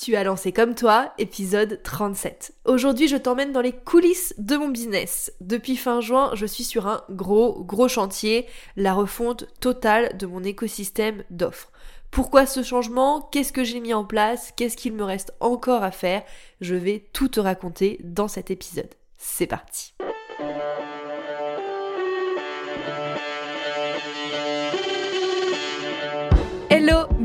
Tu as lancé comme toi, épisode 37. Aujourd'hui, je t'emmène dans les coulisses de mon business. Depuis fin juin, je suis sur un gros, gros chantier, la refonte totale de mon écosystème d'offres. Pourquoi ce changement? Qu'est-ce que j'ai mis en place? Qu'est-ce qu'il me reste encore à faire? Je vais tout te raconter dans cet épisode. C'est parti.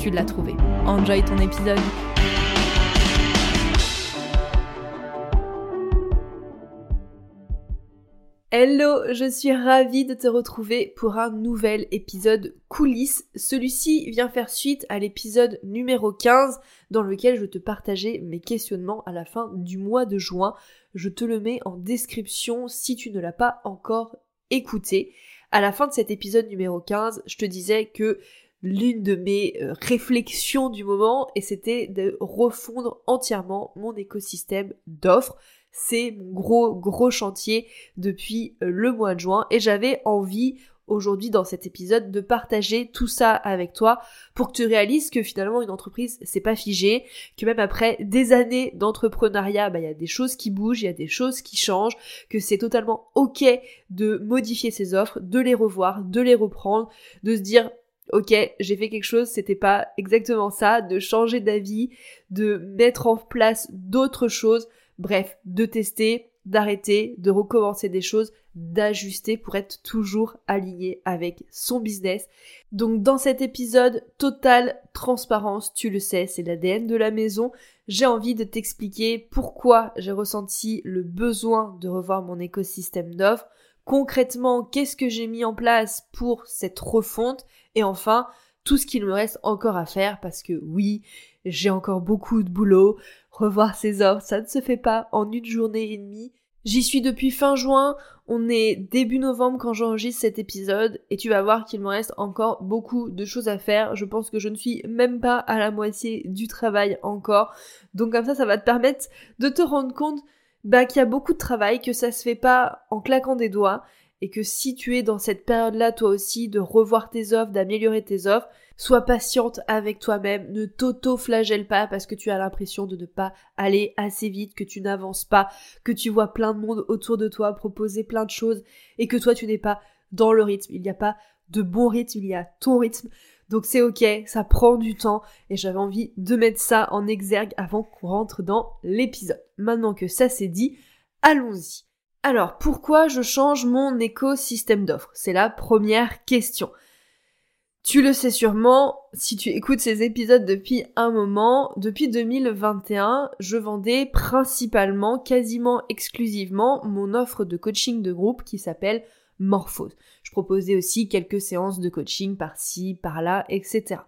tu l'as trouvé. Enjoy ton épisode. Hello, je suis ravie de te retrouver pour un nouvel épisode coulisses. Celui-ci vient faire suite à l'épisode numéro 15 dans lequel je te partageais mes questionnements à la fin du mois de juin. Je te le mets en description si tu ne l'as pas encore écouté. À la fin de cet épisode numéro 15, je te disais que l'une de mes euh, réflexions du moment et c'était de refondre entièrement mon écosystème d'offres. C'est mon gros gros chantier depuis euh, le mois de juin et j'avais envie aujourd'hui dans cet épisode de partager tout ça avec toi pour que tu réalises que finalement une entreprise c'est pas figé, que même après des années d'entrepreneuriat, bah, il y a des choses qui bougent, il y a des choses qui changent, que c'est totalement ok de modifier ses offres, de les revoir, de les reprendre, de se dire ok, j'ai fait quelque chose, c'était pas exactement ça, de changer d'avis, de mettre en place d'autres choses Bref, de tester, d'arrêter, de recommencer des choses, d'ajuster pour être toujours aligné avec son business. Donc dans cet épisode, totale transparence, tu le sais, c'est l'ADN de la maison. J'ai envie de t'expliquer pourquoi j'ai ressenti le besoin de revoir mon écosystème d'offres. Concrètement, qu'est-ce que j'ai mis en place pour cette refonte? Et enfin, tout ce qu'il me reste encore à faire parce que oui, j'ai encore beaucoup de boulot. Revoir ses offres, ça ne se fait pas en une journée et demie. J'y suis depuis fin juin, on est début novembre quand j'enregistre cet épisode et tu vas voir qu'il me reste encore beaucoup de choses à faire. Je pense que je ne suis même pas à la moitié du travail encore. Donc comme ça, ça va te permettre de te rendre compte bah, qu'il y a beaucoup de travail, que ça se fait pas en claquant des doigts et que si tu es dans cette période-là toi aussi de revoir tes offres, d'améliorer tes offres, Sois patiente avec toi-même, ne t'auto-flagelle pas parce que tu as l'impression de ne pas aller assez vite, que tu n'avances pas, que tu vois plein de monde autour de toi proposer plein de choses et que toi tu n'es pas dans le rythme. Il n'y a pas de bon rythme, il y a ton rythme. Donc c'est ok, ça prend du temps et j'avais envie de mettre ça en exergue avant qu'on rentre dans l'épisode. Maintenant que ça c'est dit, allons-y. Alors pourquoi je change mon écosystème d'offres? C'est la première question. Tu le sais sûrement, si tu écoutes ces épisodes depuis un moment, depuis 2021, je vendais principalement, quasiment exclusivement, mon offre de coaching de groupe qui s'appelle Morphose. Je proposais aussi quelques séances de coaching par-ci, par-là, etc.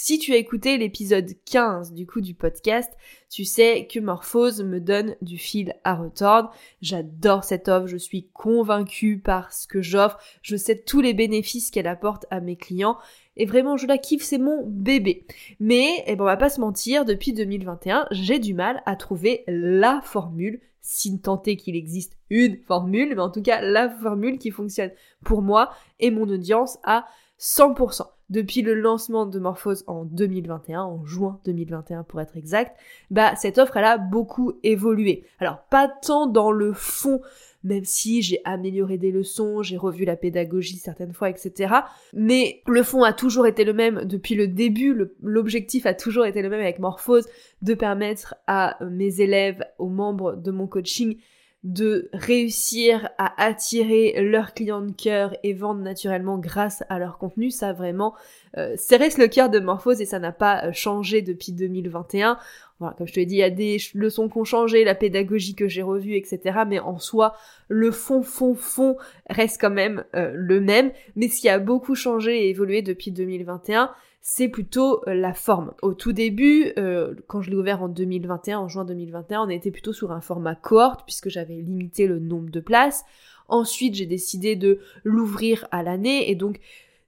Si tu as écouté l'épisode 15 du coup du podcast, tu sais que Morphose me donne du fil à retordre. J'adore cette offre, je suis convaincue par ce que j'offre, je sais tous les bénéfices qu'elle apporte à mes clients et vraiment je la kiffe, c'est mon bébé. Mais, eh ben, on va pas se mentir, depuis 2021, j'ai du mal à trouver la formule, si tant est qu'il existe une formule, mais en tout cas la formule qui fonctionne pour moi et mon audience à 100% depuis le lancement de Morphose en 2021, en juin 2021 pour être exact, bah cette offre elle a beaucoup évolué. Alors pas tant dans le fond, même si j'ai amélioré des leçons, j'ai revu la pédagogie certaines fois, etc. Mais le fond a toujours été le même depuis le début, l'objectif a toujours été le même avec Morphose, de permettre à mes élèves, aux membres de mon coaching, de réussir à attirer leurs clients de cœur et vendre naturellement grâce à leur contenu, ça vraiment, euh, ça reste le cœur de Morphose et ça n'a pas euh, changé depuis 2021. Voilà, comme je te l'ai dit, il y a des leçons qui ont changé, la pédagogie que j'ai revue, etc. Mais en soi, le fond, fond, fond reste quand même euh, le même. Mais ce qui a beaucoup changé et évolué depuis 2021, c'est plutôt euh, la forme. Au tout début, euh, quand je l'ai ouvert en 2021, en juin 2021, on était plutôt sur un format cohorte puisque j'avais limité le nombre de places. Ensuite, j'ai décidé de l'ouvrir à l'année et donc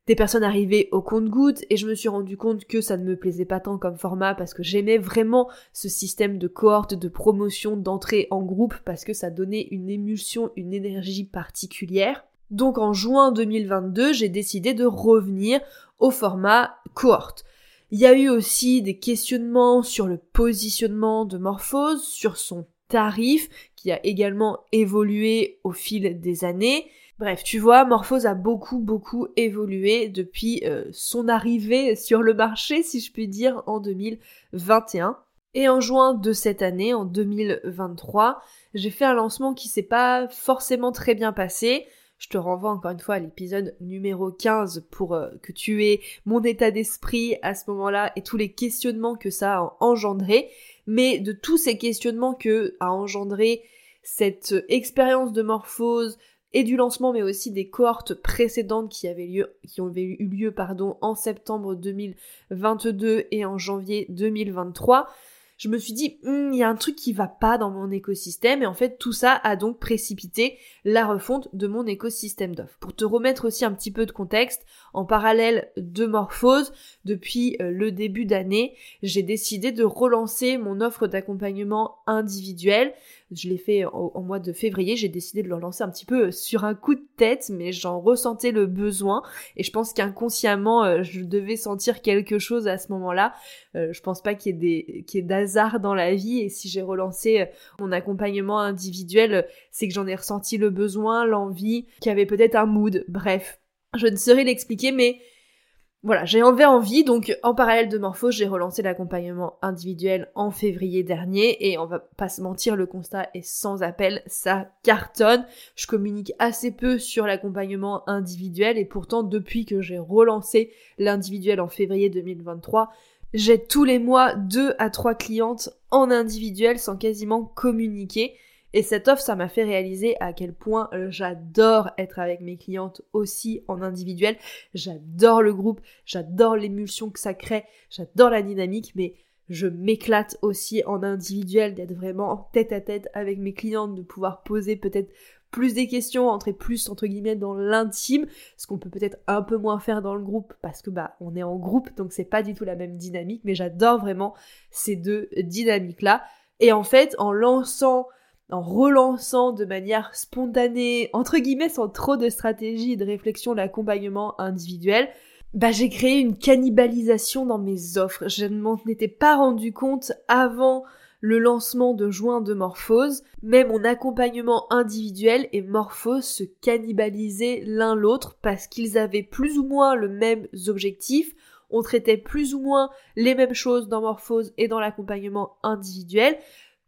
des personnes arrivaient au compte-gouttes et je me suis rendu compte que ça ne me plaisait pas tant comme format parce que j'aimais vraiment ce système de cohorte, de promotion, d'entrée en groupe parce que ça donnait une émulsion, une énergie particulière. Donc en juin 2022, j'ai décidé de revenir au format cohorte. Il y a eu aussi des questionnements sur le positionnement de Morphose, sur son tarif, qui a également évolué au fil des années. Bref, tu vois, Morphose a beaucoup, beaucoup évolué depuis euh, son arrivée sur le marché, si je puis dire, en 2021. Et en juin de cette année, en 2023, j'ai fait un lancement qui s'est pas forcément très bien passé. Je te renvoie encore une fois à l'épisode numéro 15 pour euh, que tu aies mon état d'esprit à ce moment-là et tous les questionnements que ça a engendré. Mais de tous ces questionnements que a engendré cette expérience de morphose, et du lancement, mais aussi des cohortes précédentes qui avaient lieu, qui ont eu lieu, pardon, en septembre 2022 et en janvier 2023 je me suis dit, hmm, il y a un truc qui va pas dans mon écosystème, et en fait, tout ça a donc précipité la refonte de mon écosystème d'offres. Pour te remettre aussi un petit peu de contexte, en parallèle de Morphose, depuis euh, le début d'année, j'ai décidé de relancer mon offre d'accompagnement individuel. Je l'ai fait au, mois de février, j'ai décidé de le relancer un petit peu euh, sur un coup de tête, mais j'en ressentais le besoin, et je pense qu'inconsciemment, euh, je devais sentir quelque chose à ce moment-là. je pense pas qu'il y ait des, qu'il ait dans la vie et si j'ai relancé mon accompagnement individuel, c'est que j'en ai ressenti le besoin, l'envie, qu'il y avait peut-être un mood, bref. Je ne saurais l'expliquer, mais voilà, j'ai envie envie, donc en parallèle de Morpho, j'ai relancé l'accompagnement individuel en février dernier, et on va pas se mentir, le constat est sans appel, ça cartonne. Je communique assez peu sur l'accompagnement individuel, et pourtant depuis que j'ai relancé l'individuel en février 2023, j'ai tous les mois deux à trois clientes en individuel sans quasiment communiquer. Et cette offre, ça m'a fait réaliser à quel point euh, j'adore être avec mes clientes aussi en individuel. J'adore le groupe, j'adore l'émulsion que ça crée, j'adore la dynamique, mais je m'éclate aussi en individuel d'être vraiment tête à tête avec mes clientes, de pouvoir poser peut-être plus des questions, entrer plus entre guillemets dans l'intime, ce qu'on peut peut-être un peu moins faire dans le groupe parce que bah on est en groupe donc c'est pas du tout la même dynamique, mais j'adore vraiment ces deux dynamiques là. Et en fait, en lançant en relançant de manière spontanée, entre guillemets, sans trop de stratégie et de réflexion, l'accompagnement individuel, bah j'ai créé une cannibalisation dans mes offres. Je ne m'en étais pas rendu compte avant le lancement de juin de Morphose, mais mon accompagnement individuel et Morphose se cannibalisaient l'un l'autre parce qu'ils avaient plus ou moins le même objectif, on traitait plus ou moins les mêmes choses dans Morphose et dans l'accompagnement individuel,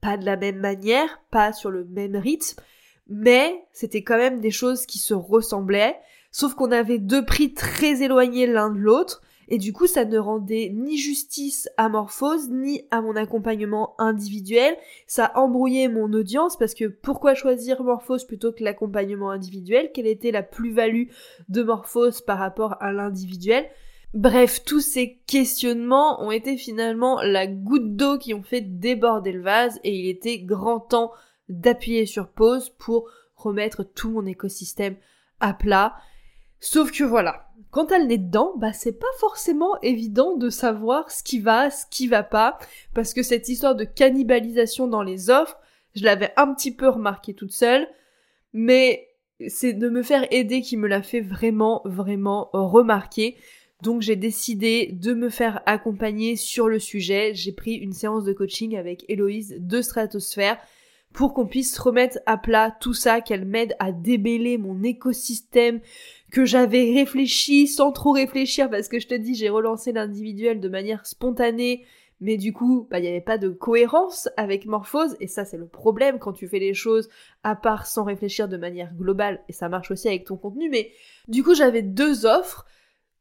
pas de la même manière, pas sur le même rythme, mais c'était quand même des choses qui se ressemblaient, sauf qu'on avait deux prix très éloignés l'un de l'autre, et du coup ça ne rendait ni justice à Morphose ni à mon accompagnement individuel. Ça embrouillait mon audience parce que pourquoi choisir Morphose plutôt que l'accompagnement individuel? Quelle était la plus-value de Morphose par rapport à l'individuel? Bref, tous ces questionnements ont été finalement la goutte d'eau qui ont fait déborder le vase et il était grand temps d'appuyer sur pause pour remettre tout mon écosystème à plat. Sauf que voilà, quand elle est dedans, bah c'est pas forcément évident de savoir ce qui va, ce qui va pas, parce que cette histoire de cannibalisation dans les offres, je l'avais un petit peu remarqué toute seule, mais c'est de me faire aider qui me l'a fait vraiment, vraiment remarquer. Donc j'ai décidé de me faire accompagner sur le sujet. J'ai pris une séance de coaching avec Héloïse de Stratosphère pour qu'on puisse remettre à plat tout ça, qu'elle m'aide à débêler mon écosystème, que j'avais réfléchi sans trop réfléchir parce que je te dis j'ai relancé l'individuel de manière spontanée. Mais du coup, bah, il n'y avait pas de cohérence avec Morphose, et ça c'est le problème quand tu fais les choses à part sans réfléchir de manière globale, et ça marche aussi avec ton contenu, mais du coup j'avais deux offres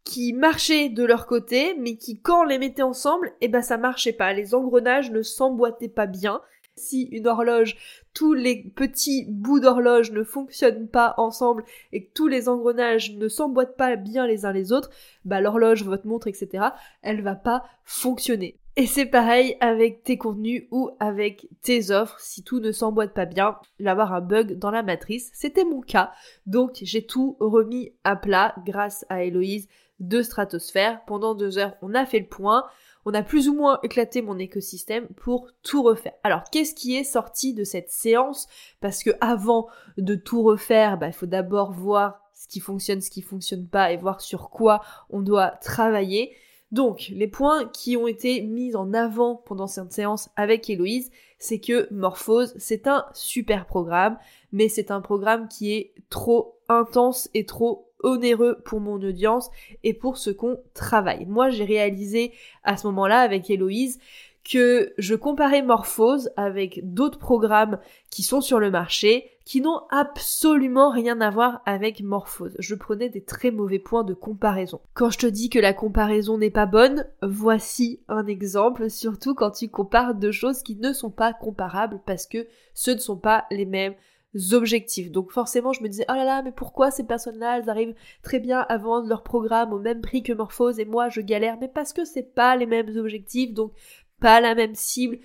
qui marchaient de leur côté, mais qui quand on les mettait ensemble, eh ben ça marchait pas, les engrenages ne s'emboîtaient pas bien, si une horloge, tous les petits bouts d'horloge ne fonctionnent pas ensemble et que tous les engrenages ne s'emboîtent pas bien les uns les autres, bah l'horloge, votre montre, etc., elle va pas fonctionner. Et c'est pareil avec tes contenus ou avec tes offres, si tout ne s'emboîte pas bien, il va y avoir un bug dans la matrice. C'était mon cas, donc j'ai tout remis à plat grâce à Héloïse de Stratosphère. Pendant deux heures, on a fait le point on a plus ou moins éclaté mon écosystème pour tout refaire. Alors, qu'est-ce qui est sorti de cette séance? Parce que avant de tout refaire, bah, il faut d'abord voir ce qui fonctionne, ce qui fonctionne pas et voir sur quoi on doit travailler. Donc, les points qui ont été mis en avant pendant cette séance avec Héloïse, c'est que Morphose, c'est un super programme, mais c'est un programme qui est trop intense et trop onéreux pour mon audience et pour ce qu'on travaille. Moi, j'ai réalisé à ce moment-là avec Héloïse que je comparais Morphose avec d'autres programmes qui sont sur le marché qui n'ont absolument rien à voir avec Morphose. Je prenais des très mauvais points de comparaison. Quand je te dis que la comparaison n'est pas bonne, voici un exemple, surtout quand tu compares deux choses qui ne sont pas comparables parce que ce ne sont pas les mêmes objectifs. Donc forcément, je me disais, oh là là, mais pourquoi ces personnes-là, elles arrivent très bien à vendre leur programme au même prix que Morphose et moi, je galère, mais parce que c'est pas les mêmes objectifs, donc pas la même cible.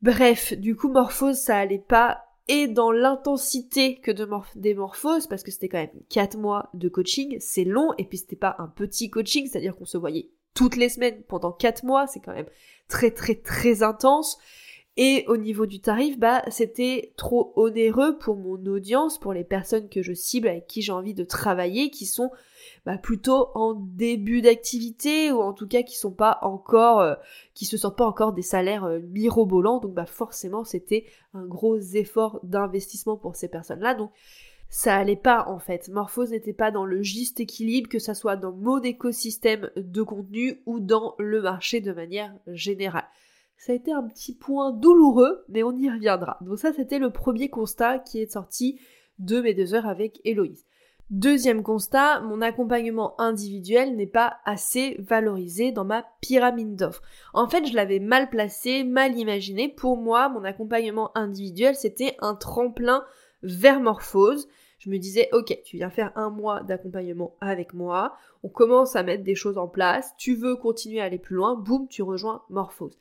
Bref, du coup, Morphose, ça allait pas et dans l'intensité que de des morphoses, parce que c'était quand même 4 mois de coaching, c'est long, et puis c'était pas un petit coaching, c'est-à-dire qu'on se voyait toutes les semaines pendant 4 mois, c'est quand même très très très intense. Et au niveau du tarif, bah, c'était trop onéreux pour mon audience, pour les personnes que je cible, avec qui j'ai envie de travailler, qui sont bah, plutôt en début d'activité ou en tout cas qui sont pas encore, euh, qui se sortent pas encore des salaires euh, mirobolants. Donc bah forcément, c'était un gros effort d'investissement pour ces personnes-là. Donc ça allait pas en fait. Morphose n'était pas dans le juste équilibre, que ça soit dans mon écosystème de contenu ou dans le marché de manière générale ça a été un petit point douloureux, mais on y reviendra. Donc ça, c'était le premier constat qui est sorti de mes deux heures avec Héloïse. Deuxième constat, mon accompagnement individuel n'est pas assez valorisé dans ma pyramide d'offres. En fait, je l'avais mal placé, mal imaginé. Pour moi, mon accompagnement individuel, c'était un tremplin vers morphose. Je me disais, ok, tu viens faire un mois d'accompagnement avec moi, on commence à mettre des choses en place, tu veux continuer à aller plus loin, boum, tu rejoins morphose.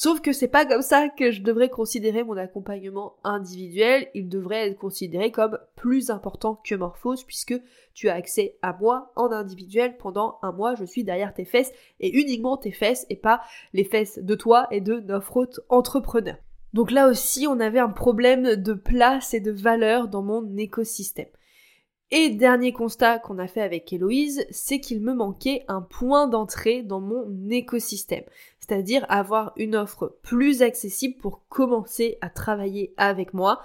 Sauf que c'est pas comme ça que je devrais considérer mon accompagnement individuel, il devrait être considéré comme plus important que Morphose puisque tu as accès à moi en individuel pendant un mois, je suis derrière tes fesses et uniquement tes fesses et pas les fesses de toi et de notre autres entrepreneurs. Donc là aussi, on avait un problème de place et de valeur dans mon écosystème. Et dernier constat qu'on a fait avec Héloïse, c'est qu'il me manquait un point d'entrée dans mon écosystème, c'est-à-dire avoir une offre plus accessible pour commencer à travailler avec moi.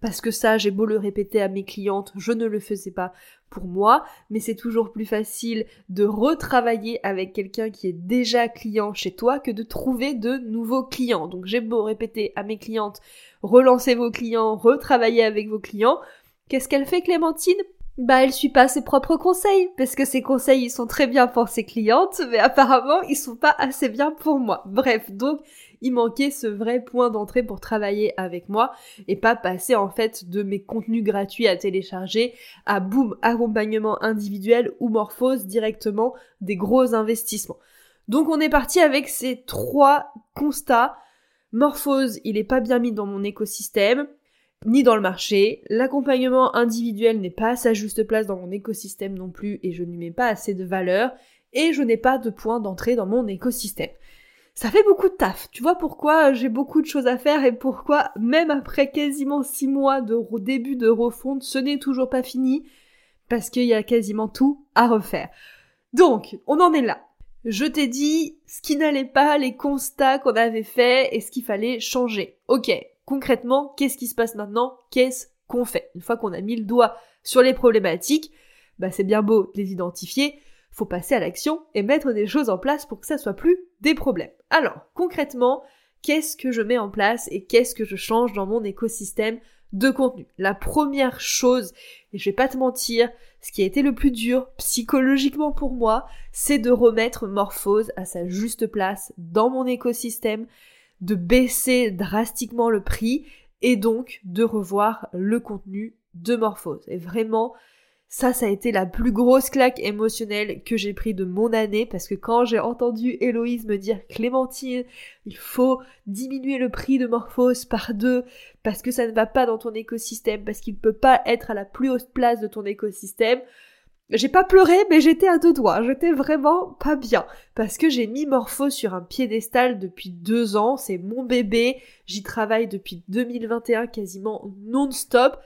Parce que ça, j'ai beau le répéter à mes clientes, je ne le faisais pas pour moi, mais c'est toujours plus facile de retravailler avec quelqu'un qui est déjà client chez toi que de trouver de nouveaux clients. Donc j'ai beau répéter à mes clientes, relancez vos clients, retravailler avec vos clients. Qu'est-ce qu'elle fait Clémentine? Bah elle suit pas ses propres conseils parce que ses conseils ils sont très bien pour ses clientes mais apparemment ils sont pas assez bien pour moi. Bref, donc il manquait ce vrai point d'entrée pour travailler avec moi et pas passer en fait de mes contenus gratuits à télécharger à boum accompagnement individuel ou morphose directement des gros investissements. Donc on est parti avec ces trois constats. Morphose, il est pas bien mis dans mon écosystème ni dans le marché. L'accompagnement individuel n'est pas à sa juste place dans mon écosystème non plus et je n'y mets pas assez de valeur et je n'ai pas de point d'entrée dans mon écosystème. Ça fait beaucoup de taf. Tu vois pourquoi j'ai beaucoup de choses à faire et pourquoi même après quasiment six mois de début de refonte, ce n'est toujours pas fini? Parce qu'il y a quasiment tout à refaire. Donc, on en est là. Je t'ai dit ce qui n'allait pas, les constats qu'on avait faits et ce qu'il fallait changer. Ok, concrètement, qu'est-ce qui se passe maintenant? Qu'est-ce qu'on fait? Une fois qu'on a mis le doigt sur les problématiques, bah c'est bien beau de les identifier. faut passer à l'action et mettre des choses en place pour que ça soit plus des problèmes. Alors, concrètement, qu'est-ce que je mets en place et qu'est-ce que je change dans mon écosystème de contenu? La première chose, et je vais pas te mentir, ce qui a été le plus dur psychologiquement pour moi, c'est de remettre Morphose à sa juste place dans mon écosystème, de baisser drastiquement le prix et donc de revoir le contenu de Morphose. Et vraiment, ça, ça a été la plus grosse claque émotionnelle que j'ai pris de mon année parce que quand j'ai entendu Héloïse me dire Clémentine, il faut diminuer le prix de Morphose par deux parce que ça ne va pas dans ton écosystème, parce qu'il ne peut pas être à la plus haute place de ton écosystème, j'ai pas pleuré, mais j'étais à deux doigts. J'étais vraiment pas bien. Parce que j'ai mis Morphose sur un piédestal depuis deux ans. C'est mon bébé. J'y travaille depuis 2021 quasiment non-stop.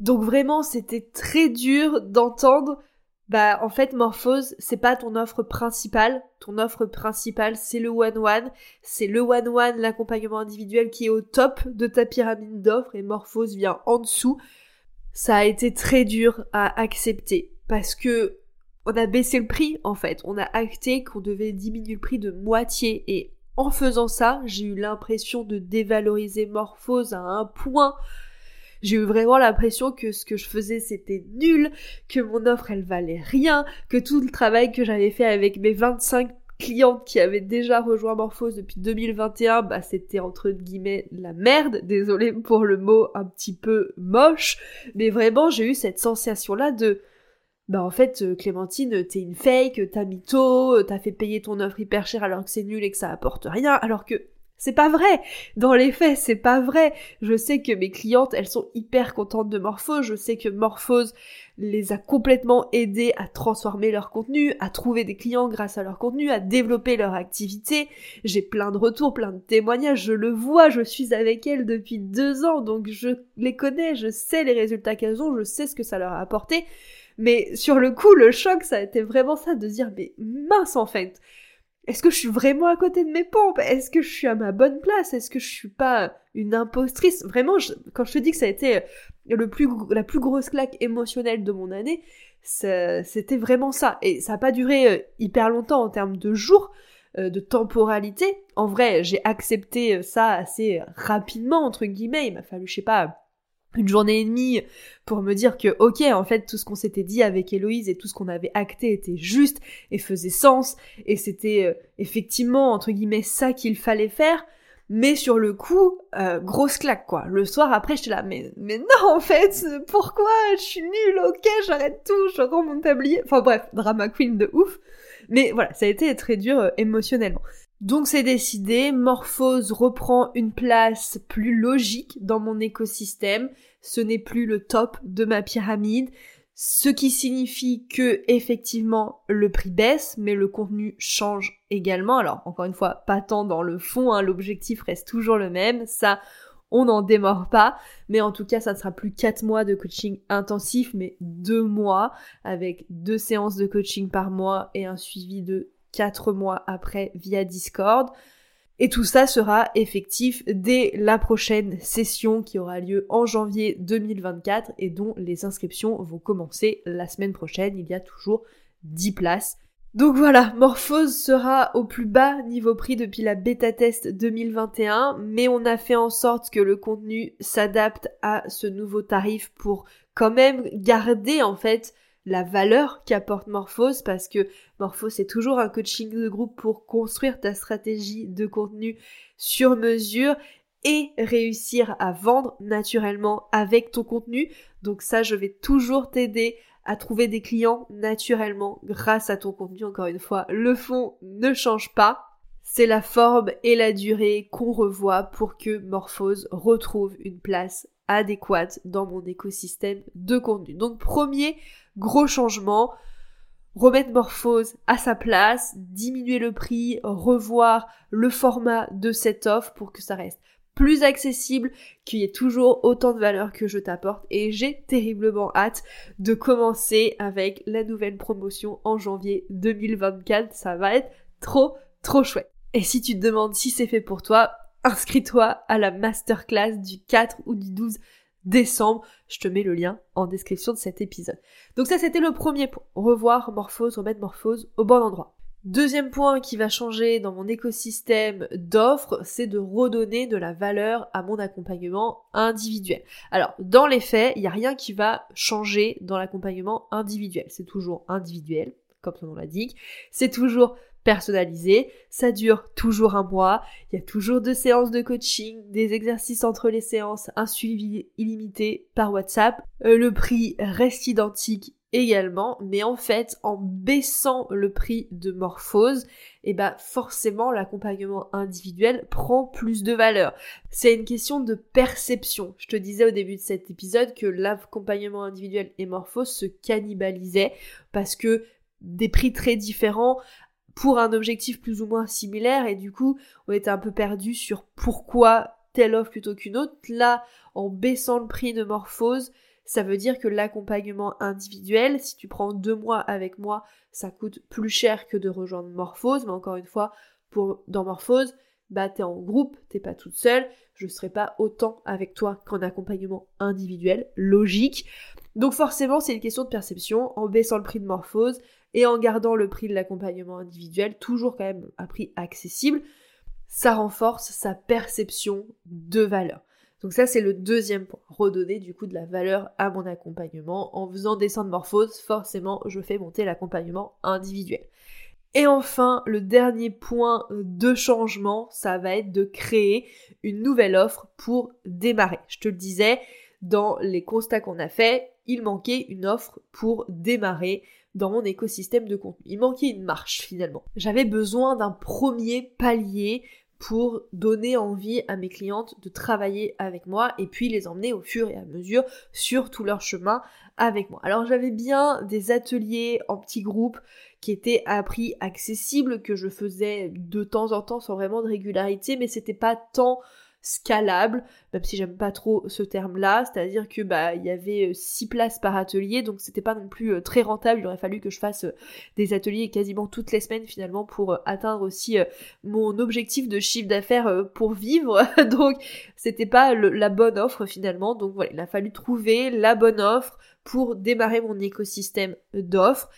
Donc vraiment, c'était très dur d'entendre, bah en fait, Morphose, c'est pas ton offre principale. Ton offre principale, c'est le one-one. C'est le one-one, l'accompagnement individuel qui est au top de ta pyramide d'offres et Morphose vient en dessous. Ça a été très dur à accepter parce que on a baissé le prix en fait. On a acté qu'on devait diminuer le prix de moitié et en faisant ça, j'ai eu l'impression de dévaloriser Morphose à un point j'ai eu vraiment l'impression que ce que je faisais c'était nul, que mon offre elle valait rien, que tout le travail que j'avais fait avec mes 25 clientes qui avaient déjà rejoint Morphose depuis 2021, bah c'était entre guillemets la merde, désolé pour le mot un petit peu moche, mais vraiment j'ai eu cette sensation là de bah en fait euh, Clémentine t'es une fake, t'as mytho, t'as fait payer ton offre hyper cher alors que c'est nul et que ça apporte rien, alors que c'est pas vrai. Dans les faits, c'est pas vrai. Je sais que mes clientes, elles sont hyper contentes de Morphose. Je sais que Morphose les a complètement aidées à transformer leur contenu, à trouver des clients grâce à leur contenu, à développer leur activité. J'ai plein de retours, plein de témoignages. Je le vois. Je suis avec elles depuis deux ans. Donc je les connais. Je sais les résultats qu'elles ont. Je sais ce que ça leur a apporté. Mais sur le coup, le choc, ça a été vraiment ça de dire, mais mince en fait est-ce que je suis vraiment à côté de mes pompes? Est-ce que je suis à ma bonne place? Est-ce que je suis pas une impostrice? Vraiment, quand je te dis que ça a été le plus, la plus grosse claque émotionnelle de mon année, c'était vraiment ça. Et ça n'a pas duré euh, hyper longtemps en termes de jours, euh, de temporalité. En vrai, j'ai accepté euh, ça assez rapidement, entre guillemets. Il m'a fallu, je sais pas, une journée et demie pour me dire que ok en fait tout ce qu'on s'était dit avec Héloïse et tout ce qu'on avait acté était juste et faisait sens et c'était euh, effectivement entre guillemets ça qu'il fallait faire. Mais sur le coup euh, grosse claque quoi. Le soir après j'étais là mais mais non en fait pourquoi? Je suis nulle ok j'arrête tout je rends mon tablier. Enfin bref drama queen de ouf mais voilà ça a été très dur euh, émotionnellement. Donc c'est décidé, Morphose reprend une place plus logique dans mon écosystème, ce n'est plus le top de ma pyramide, ce qui signifie que effectivement le prix baisse, mais le contenu change également. Alors encore une fois, pas tant dans le fond, hein, l'objectif reste toujours le même, ça on n'en démord pas, mais en tout cas ça ne sera plus 4 mois de coaching intensif, mais 2 mois avec deux séances de coaching par mois et un suivi de 4 mois après via Discord. Et tout ça sera effectif dès la prochaine session qui aura lieu en janvier 2024 et dont les inscriptions vont commencer la semaine prochaine. Il y a toujours 10 places. Donc voilà, Morphose sera au plus bas niveau prix depuis la bêta test 2021, mais on a fait en sorte que le contenu s'adapte à ce nouveau tarif pour quand même garder en fait la valeur qu'apporte Morphose parce que Morphose c'est toujours un coaching de groupe pour construire ta stratégie de contenu sur mesure et réussir à vendre naturellement avec ton contenu. Donc ça, je vais toujours t'aider à trouver des clients naturellement grâce à ton contenu. Encore une fois, le fond ne change pas. C'est la forme et la durée qu'on revoit pour que Morphose retrouve une place adéquate dans mon écosystème de contenu. Donc premier gros changement, remettre Morphose à sa place, diminuer le prix, revoir le format de cette offre pour que ça reste plus accessible, qu'il y ait toujours autant de valeur que je t'apporte et j'ai terriblement hâte de commencer avec la nouvelle promotion en janvier 2024. Ça va être trop trop chouette. Et si tu te demandes si c'est fait pour toi, inscris-toi à la masterclass du 4 ou du 12 décembre. Je te mets le lien en description de cet épisode. Donc ça c'était le premier point. Revoir Morphose, remettre Morphose au bon endroit. Deuxième point qui va changer dans mon écosystème d'offres, c'est de redonner de la valeur à mon accompagnement individuel. Alors, dans les faits, il n'y a rien qui va changer dans l'accompagnement individuel. C'est toujours individuel, comme son nom l'indique. C'est toujours personnalisé, ça dure toujours un mois, il y a toujours deux séances de coaching, des exercices entre les séances, un suivi illimité par WhatsApp, euh, le prix reste identique également, mais en fait, en baissant le prix de Morphose, et eh ben forcément l'accompagnement individuel prend plus de valeur. C'est une question de perception. Je te disais au début de cet épisode que l'accompagnement individuel et Morphose se cannibalisaient parce que des prix très différents pour un objectif plus ou moins similaire et du coup on était un peu perdu sur pourquoi telle offre plutôt qu'une autre. Là, en baissant le prix de Morphose, ça veut dire que l'accompagnement individuel, si tu prends deux mois avec moi, ça coûte plus cher que de rejoindre Morphose, mais encore une fois, pour, dans Morphose, bah t'es en groupe, t'es pas toute seule, je serai pas autant avec toi qu'en accompagnement individuel, logique. Donc forcément, c'est une question de perception, en baissant le prix de Morphose et en gardant le prix de l'accompagnement individuel, toujours quand même à prix accessible, ça renforce sa perception de valeur. Donc ça c'est le deuxième point, redonner du coup de la valeur à mon accompagnement. En faisant descendre morphose, forcément je fais monter l'accompagnement individuel. Et enfin, le dernier point de changement, ça va être de créer une nouvelle offre pour démarrer. Je te le disais, dans les constats qu'on a fait, il manquait une offre pour démarrer dans mon écosystème de contenu. Il manquait une marche finalement. J'avais besoin d'un premier palier pour donner envie à mes clientes de travailler avec moi et puis les emmener au fur et à mesure sur tout leur chemin avec moi. Alors j'avais bien des ateliers en petits groupes qui étaient à prix accessible que je faisais de temps en temps sans vraiment de régularité mais c'était pas tant scalable, même si j'aime pas trop ce terme-là, c'est-à-dire que bah il y avait 6 euh, places par atelier, donc c'était pas non plus euh, très rentable, il aurait fallu que je fasse euh, des ateliers quasiment toutes les semaines finalement pour atteindre aussi mon objectif de chiffre d'affaires pour vivre, donc c'était pas la bonne offre finalement, donc voilà, il a fallu trouver la bonne offre pour démarrer mon écosystème d'offres.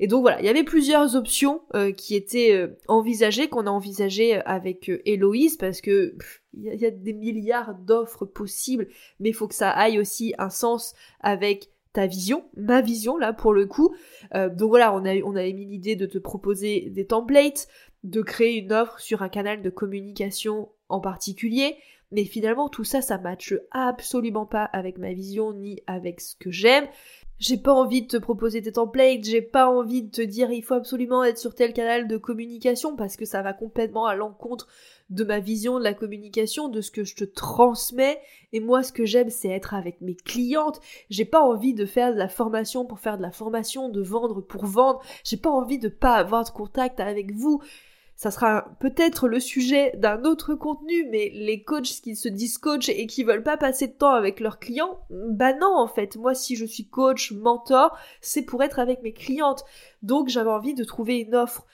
Et donc voilà, il y avait plusieurs options qui étaient envisagées, qu'on a envisagées avec Héloïse, parce que il y, a des milliards d'offres possibles, mais il faut que ça aille aussi un sens avec ta vision, ma vision là pour le coup. donc voilà, on a, on émis l'idée de te proposer des templates, de créer une offre sur un canal de communication en particulier, mais finalement tout ça, ça matche absolument pas avec ma vision ni avec ce que j'aime. J'ai pas envie de te proposer des templates, j'ai pas envie de te dire il faut absolument être sur tel canal de communication parce que ça va complètement à l'encontre de ma vision de la communication, de ce que je te transmets. Et moi, ce que j'aime, c'est être avec mes clientes. J'ai pas envie de faire de la formation pour faire de la formation, de vendre pour vendre. J'ai pas envie de pas avoir de contact avec vous ça sera peut-être le sujet d'un autre contenu, mais les coachs qui se disent coach et qui veulent pas passer de temps avec leurs clients, bah non en fait, moi si je suis coach, mentor, c'est pour être avec mes clientes. Donc j'avais envie de trouver une offre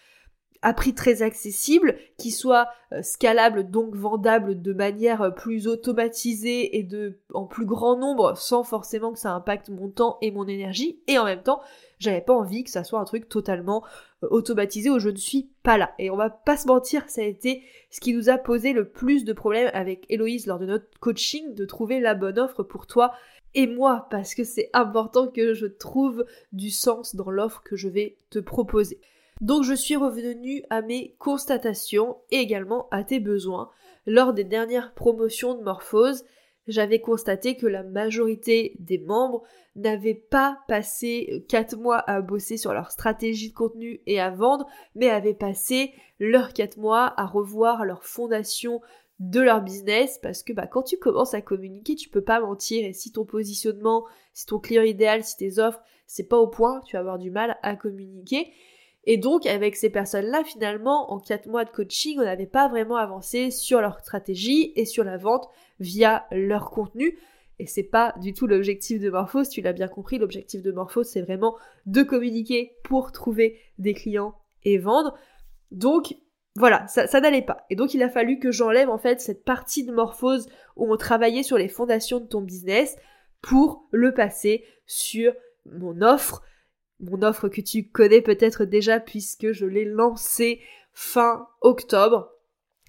à prix très accessible, qui soit euh, scalable, donc vendable de manière euh, plus automatisée et en plus grand nombre, sans forcément que ça impacte mon temps et mon énergie. Et en même temps, j'avais pas envie que ça soit un truc totalement euh, automatisé où je ne suis pas là. Et on va pas se mentir, ça a été ce qui nous a posé le plus de problèmes avec Héloïse lors de notre coaching, de trouver la bonne offre pour toi et moi, parce que c'est important que je trouve du sens dans l'offre que je vais te proposer. Donc je suis revenue à mes constatations et également à tes besoins. Lors des dernières promotions de Morphose, j'avais constaté que la majorité des membres n'avaient pas passé 4 mois à bosser sur leur stratégie de contenu et à vendre, mais avaient passé leurs 4 mois à revoir leur fondation de leur business parce que bah, quand tu commences à communiquer, tu peux pas mentir et si ton positionnement, si ton client idéal, si tes offres, c'est pas au point, tu vas avoir du mal à communiquer. Et donc, avec ces personnes-là, finalement, en 4 mois de coaching, on n'avait pas vraiment avancé sur leur stratégie et sur la vente via leur contenu. Et c'est pas du tout l'objectif de Morphos, tu l'as bien compris, l'objectif de Morphos, c'est vraiment de communiquer pour trouver des clients et vendre. Donc, voilà, ça, ça n'allait pas. Et donc, il a fallu que j'enlève, en fait, cette partie de Morphose où on travaillait sur les fondations de ton business pour le passer sur mon offre, mon offre que tu connais peut-être déjà puisque je l'ai lancée fin octobre.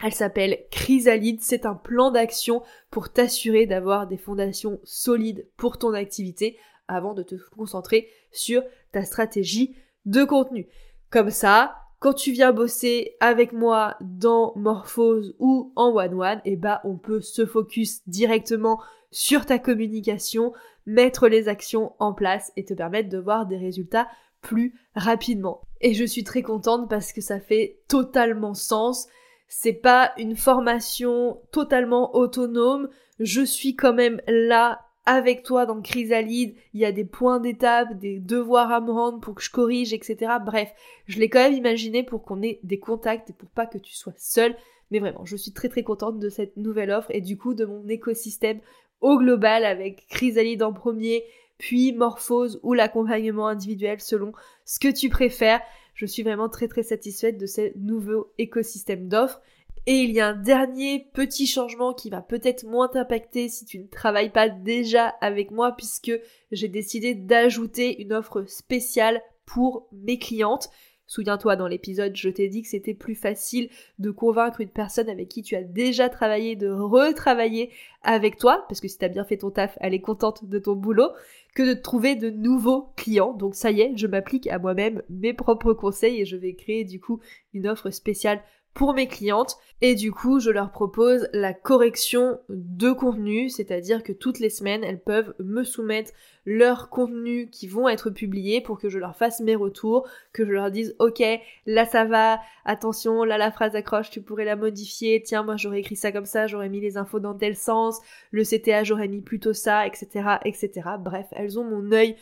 Elle s'appelle Chrysalide, c'est un plan d'action pour t'assurer d'avoir des fondations solides pour ton activité avant de te concentrer sur ta stratégie de contenu. Comme ça, quand tu viens bosser avec moi dans Morphose ou en one-one, eh ben, on peut se focus directement sur ta communication, mettre les actions en place et te permettre de voir des résultats plus rapidement. Et je suis très contente parce que ça fait totalement sens. C'est pas une formation totalement autonome. Je suis quand même là avec toi dans Chrysalide, il y a des points d'étape, des devoirs à me rendre pour que je corrige, etc. Bref, je l'ai quand même imaginé pour qu'on ait des contacts et pour pas que tu sois seul. Mais vraiment, je suis très très contente de cette nouvelle offre et du coup de mon écosystème au global avec Chrysalide en premier, puis Morphose ou l'accompagnement individuel selon ce que tu préfères. Je suis vraiment très très satisfaite de ce nouveau écosystème d'offres. Et il y a un dernier petit changement qui va peut-être moins t'impacter si tu ne travailles pas déjà avec moi puisque j'ai décidé d'ajouter une offre spéciale pour mes clientes. Souviens-toi, dans l'épisode, je t'ai dit que c'était plus facile de convaincre une personne avec qui tu as déjà travaillé de retravailler avec toi, parce que si tu as bien fait ton taf, elle est contente de ton boulot, que de trouver de nouveaux clients. Donc ça y est, je m'applique à moi-même mes propres conseils et je vais créer du coup une offre spéciale pour mes clientes et du coup je leur propose la correction de contenu, c'est-à-dire que toutes les semaines elles peuvent me soumettre leurs contenus qui vont être publiés pour que je leur fasse mes retours, que je leur dise ok là ça va, attention là la phrase accroche tu pourrais la modifier, tiens moi j'aurais écrit ça comme ça, j'aurais mis les infos dans tel sens, le CTA j'aurais mis plutôt ça, etc. etc. Bref, elles ont mon œil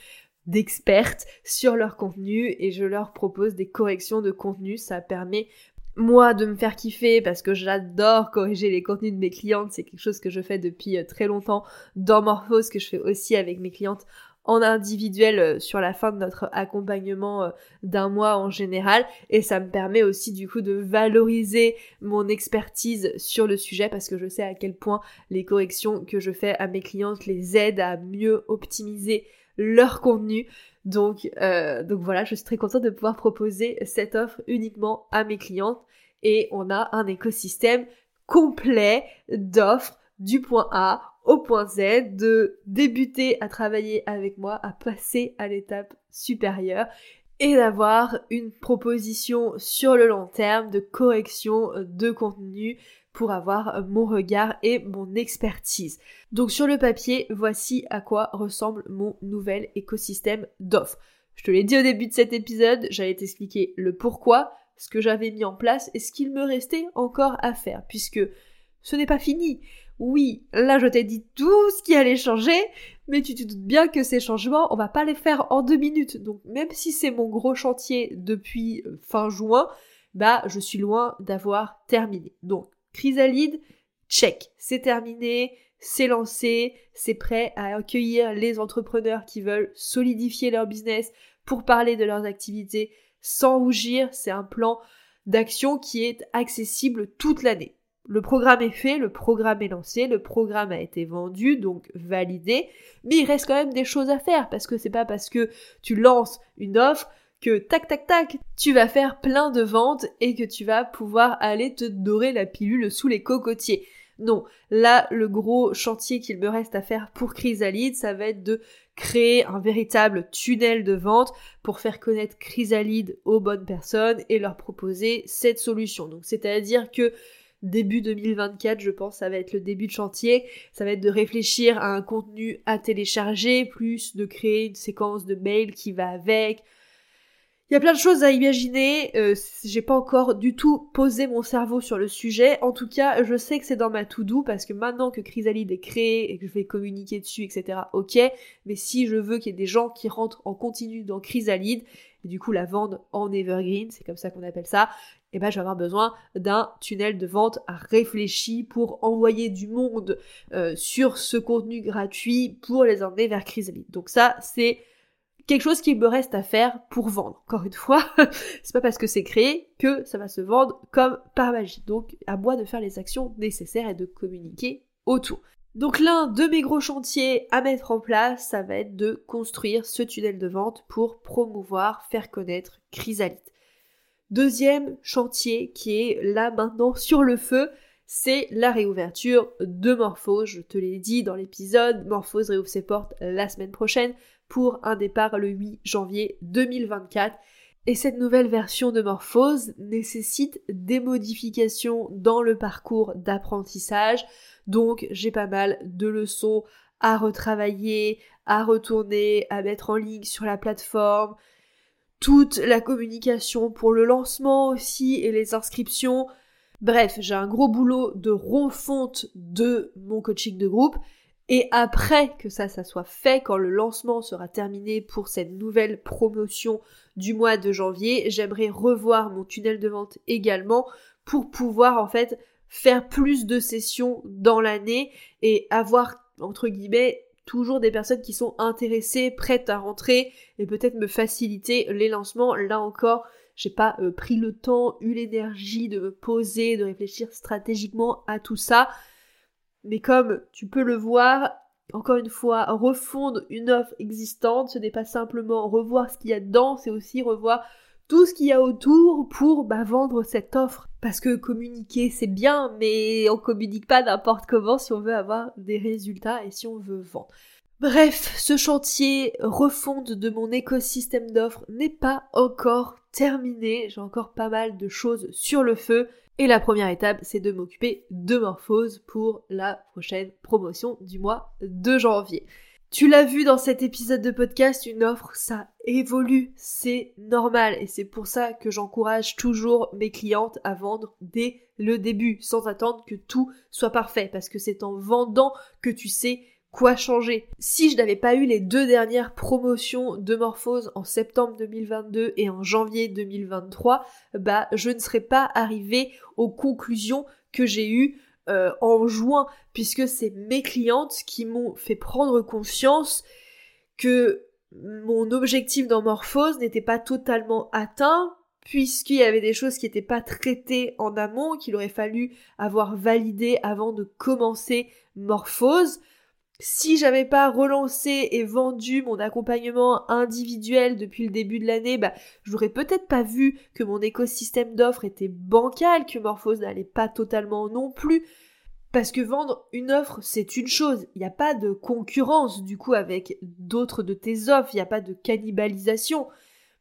d'expertes sur leur contenu et je leur propose des corrections de contenu. Ça permet moi de me faire kiffer parce que j'adore corriger les contenus de mes clientes, c'est quelque chose que je fais depuis euh, très longtemps dans Morphose, que je fais aussi avec mes clientes en individuel euh, sur la fin de notre accompagnement euh, d'un mois en général. Et ça me permet aussi du coup de valoriser mon expertise sur le sujet parce que je sais à quel point les corrections que je fais à mes clientes les aident à mieux optimiser leur contenu. Donc, euh, donc voilà, je suis très contente de pouvoir proposer cette offre uniquement à mes clientes et on a un écosystème complet d'offres du point A au point Z, de débuter à travailler avec moi, à passer à l'étape supérieure et d'avoir une proposition sur le long terme de correction de contenu pour avoir euh, mon regard et mon expertise. Donc sur le papier, voici à quoi ressemble mon nouvel écosystème d'offres. Je te l'ai dit au début de cet épisode, j'allais t'expliquer le pourquoi, ce que j'avais mis en place et ce qu'il me restait encore à faire, puisque ce n'est pas fini. Oui, là je t'ai dit tout ce qui allait changer, mais tu te doutes bien que ces changements, on va pas les faire en deux minutes. Donc même si c'est mon gros chantier depuis euh, fin juin, bah je suis loin d'avoir terminé. Donc Chrysalide, check, c'est terminé, c'est lancé, c'est prêt à accueillir les entrepreneurs qui veulent solidifier leur business pour parler de leurs activités sans rougir. C'est un plan d'action qui est accessible toute l'année. Le programme est fait, le programme est lancé, le programme a été vendu, donc validé, mais il reste quand même des choses à faire parce que c'est pas parce que tu lances une offre que tac tac tac, tu vas faire plein de ventes et que tu vas pouvoir aller te dorer la pilule sous les cocotiers. Non, là, le gros chantier qu'il me reste à faire pour Chrysalide, ça va être de créer un véritable tunnel de vente pour faire connaître Chrysalide aux bonnes personnes et leur proposer cette solution. Donc, c'est-à-dire que début 2024, je pense, ça va être le début de chantier. Ça va être de réfléchir à un contenu à télécharger, plus de créer une séquence de mails qui va avec, il y a plein de choses à imaginer, euh, j'ai pas encore du tout posé mon cerveau sur le sujet. En tout cas, je sais que c'est dans ma to-do parce que maintenant que Chrysalide est créé et que je vais communiquer dessus, etc., ok. Mais si je veux qu'il y ait des gens qui rentrent en continu dans Chrysalide, et du coup la vente en evergreen, c'est comme ça qu'on appelle ça, et eh ben je vais avoir besoin d'un tunnel de vente réfléchi pour envoyer du monde euh, sur ce contenu gratuit pour les emmener vers Chrysalide. Donc ça, c'est quelque chose qui me reste à faire pour vendre. Encore une fois, c'est pas parce que c'est créé que ça va se vendre comme par magie. Donc à moi de faire les actions nécessaires et de communiquer autour. Donc l'un de mes gros chantiers à mettre en place, ça va être de construire ce tunnel de vente pour promouvoir, faire connaître Chrysalite. Deuxième chantier qui est là maintenant sur le feu, c'est la réouverture de Morphose. Je te l'ai dit dans l'épisode, Morphose réouvre ses portes la semaine prochaine pour un départ le 8 janvier 2024. Et cette nouvelle version de Morphose nécessite des modifications dans le parcours d'apprentissage. Donc j'ai pas mal de leçons à retravailler, à retourner, à mettre en ligne sur la plateforme. Toute la communication pour le lancement aussi et les inscriptions. Bref, j'ai un gros boulot de refonte de mon coaching de groupe. Et après que ça, ça soit fait, quand le lancement sera terminé pour cette nouvelle promotion du mois de janvier, j'aimerais revoir mon tunnel de vente également pour pouvoir en fait faire plus de sessions dans l'année et avoir entre guillemets toujours des personnes qui sont intéressées, prêtes à rentrer et peut-être me faciliter les lancements. Là encore, j'ai pas euh, pris le temps, eu l'énergie de me poser, de réfléchir stratégiquement à tout ça. Mais comme tu peux le voir, encore une fois, refondre une offre existante, ce n'est pas simplement revoir ce qu'il y a dedans, c'est aussi revoir tout ce qu'il y a autour pour bah, vendre cette offre. Parce que communiquer c'est bien, mais on communique pas n'importe comment si on veut avoir des résultats et si on veut vendre. Bref, ce chantier refonte de mon écosystème d'offres n'est pas encore terminé. J'ai encore pas mal de choses sur le feu. Et la première étape, c'est de m'occuper de Morphose pour la prochaine promotion du mois de janvier. Tu l'as vu dans cet épisode de podcast, une offre, ça évolue, c'est normal et c'est pour ça que j'encourage toujours mes clientes à vendre dès le début, sans attendre que tout soit parfait, parce que c'est en vendant que tu sais quoi changer. Si je n'avais pas eu les deux dernières promotions de Morphose en septembre 2022 et en janvier 2023, bah je ne serais pas arrivée aux conclusions que j'ai eues euh, en juin, puisque c'est mes clientes qui m'ont fait prendre conscience que mon objectif dans Morphose n'était pas totalement atteint, puisqu'il y avait des choses qui n'étaient pas traitées en amont, qu'il aurait fallu avoir validé avant de commencer Morphose si j'avais pas relancé et vendu mon accompagnement individuel depuis le début de l'année, bah, j'aurais peut-être pas vu que mon écosystème d'offres était bancal, que Morphose n'allait pas totalement non plus. Parce que vendre une offre, c'est une chose. Il n'y a pas de concurrence, du coup, avec d'autres de tes offres. Il n'y a pas de cannibalisation.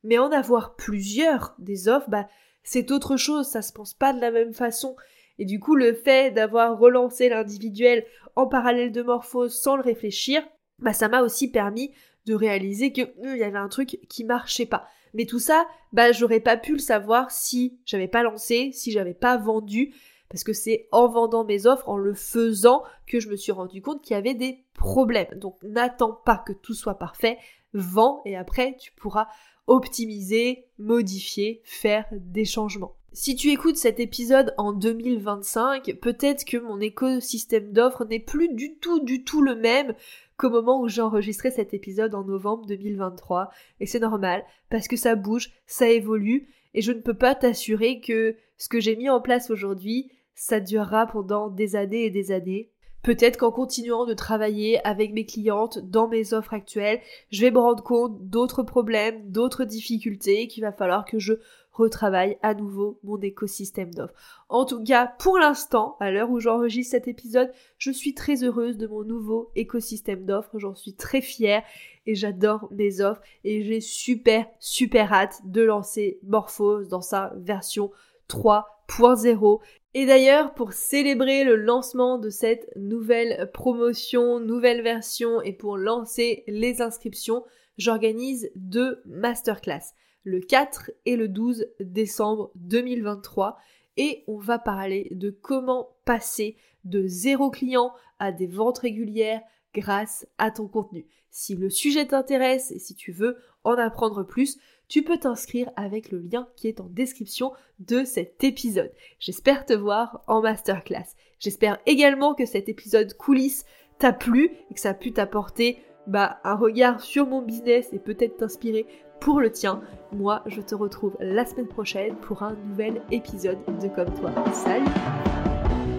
Mais en avoir plusieurs des offres, bah, c'est autre chose. Ça se pense pas de la même façon. Et du coup, le fait d'avoir relancé l'individuel en parallèle de Morphose sans le réfléchir, bah ça m'a aussi permis de réaliser que hum, il y avait un truc qui marchait pas. Mais tout ça, bah j'aurais pas pu le savoir si j'avais pas lancé, si j'avais pas vendu, parce que c'est en vendant mes offres, en le faisant, que je me suis rendu compte qu'il y avait des problèmes. Donc n'attends pas que tout soit parfait, vends et après tu pourras optimiser, modifier, faire des changements. Si tu écoutes cet épisode en 2025, peut-être que mon écosystème d'offres n'est plus du tout, du tout le même qu'au moment où j'ai enregistré cet épisode en novembre 2023. Et c'est normal, parce que ça bouge, ça évolue, et je ne peux pas t'assurer que ce que j'ai mis en place aujourd'hui, ça durera pendant des années et des années. Peut-être qu'en continuant de travailler avec mes clientes dans mes offres actuelles, je vais me rendre compte d'autres problèmes, d'autres difficultés qu'il va falloir que je retravaille à nouveau mon écosystème d'offres. En tout cas, pour l'instant, à l'heure où j'enregistre cet épisode, je suis très heureuse de mon nouveau écosystème d'offres. J'en suis très fière et j'adore mes offres et j'ai super, super hâte de lancer Morphose dans sa version 3.0. Et d'ailleurs, pour célébrer le lancement de cette nouvelle promotion, nouvelle version et pour lancer les inscriptions, j'organise deux masterclass le 4 et le 12 décembre 2023 et on va parler de comment passer de zéro client à des ventes régulières grâce à ton contenu. Si le sujet t'intéresse et si tu veux en apprendre plus, tu peux t'inscrire avec le lien qui est en description de cet épisode. J'espère te voir en masterclass. J'espère également que cet épisode coulisses t'a plu et que ça a pu t'apporter bah, un regard sur mon business et peut-être t'inspirer pour le tien. Moi, je te retrouve la semaine prochaine pour un nouvel épisode de Comme toi. Salut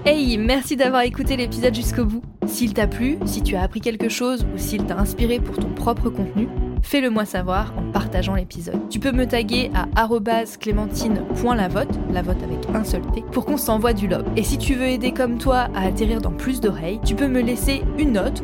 Hey, merci d'avoir écouté l'épisode jusqu'au bout. S'il t'a plu, si tu as appris quelque chose ou s'il t'a inspiré pour ton propre contenu, fais-le moi savoir en partageant l'épisode. Tu peux me taguer à clémentine.lavote, la vote avec un seul T, pour qu'on s'envoie du love. Et si tu veux aider comme toi à atterrir dans plus d'oreilles, tu peux me laisser une note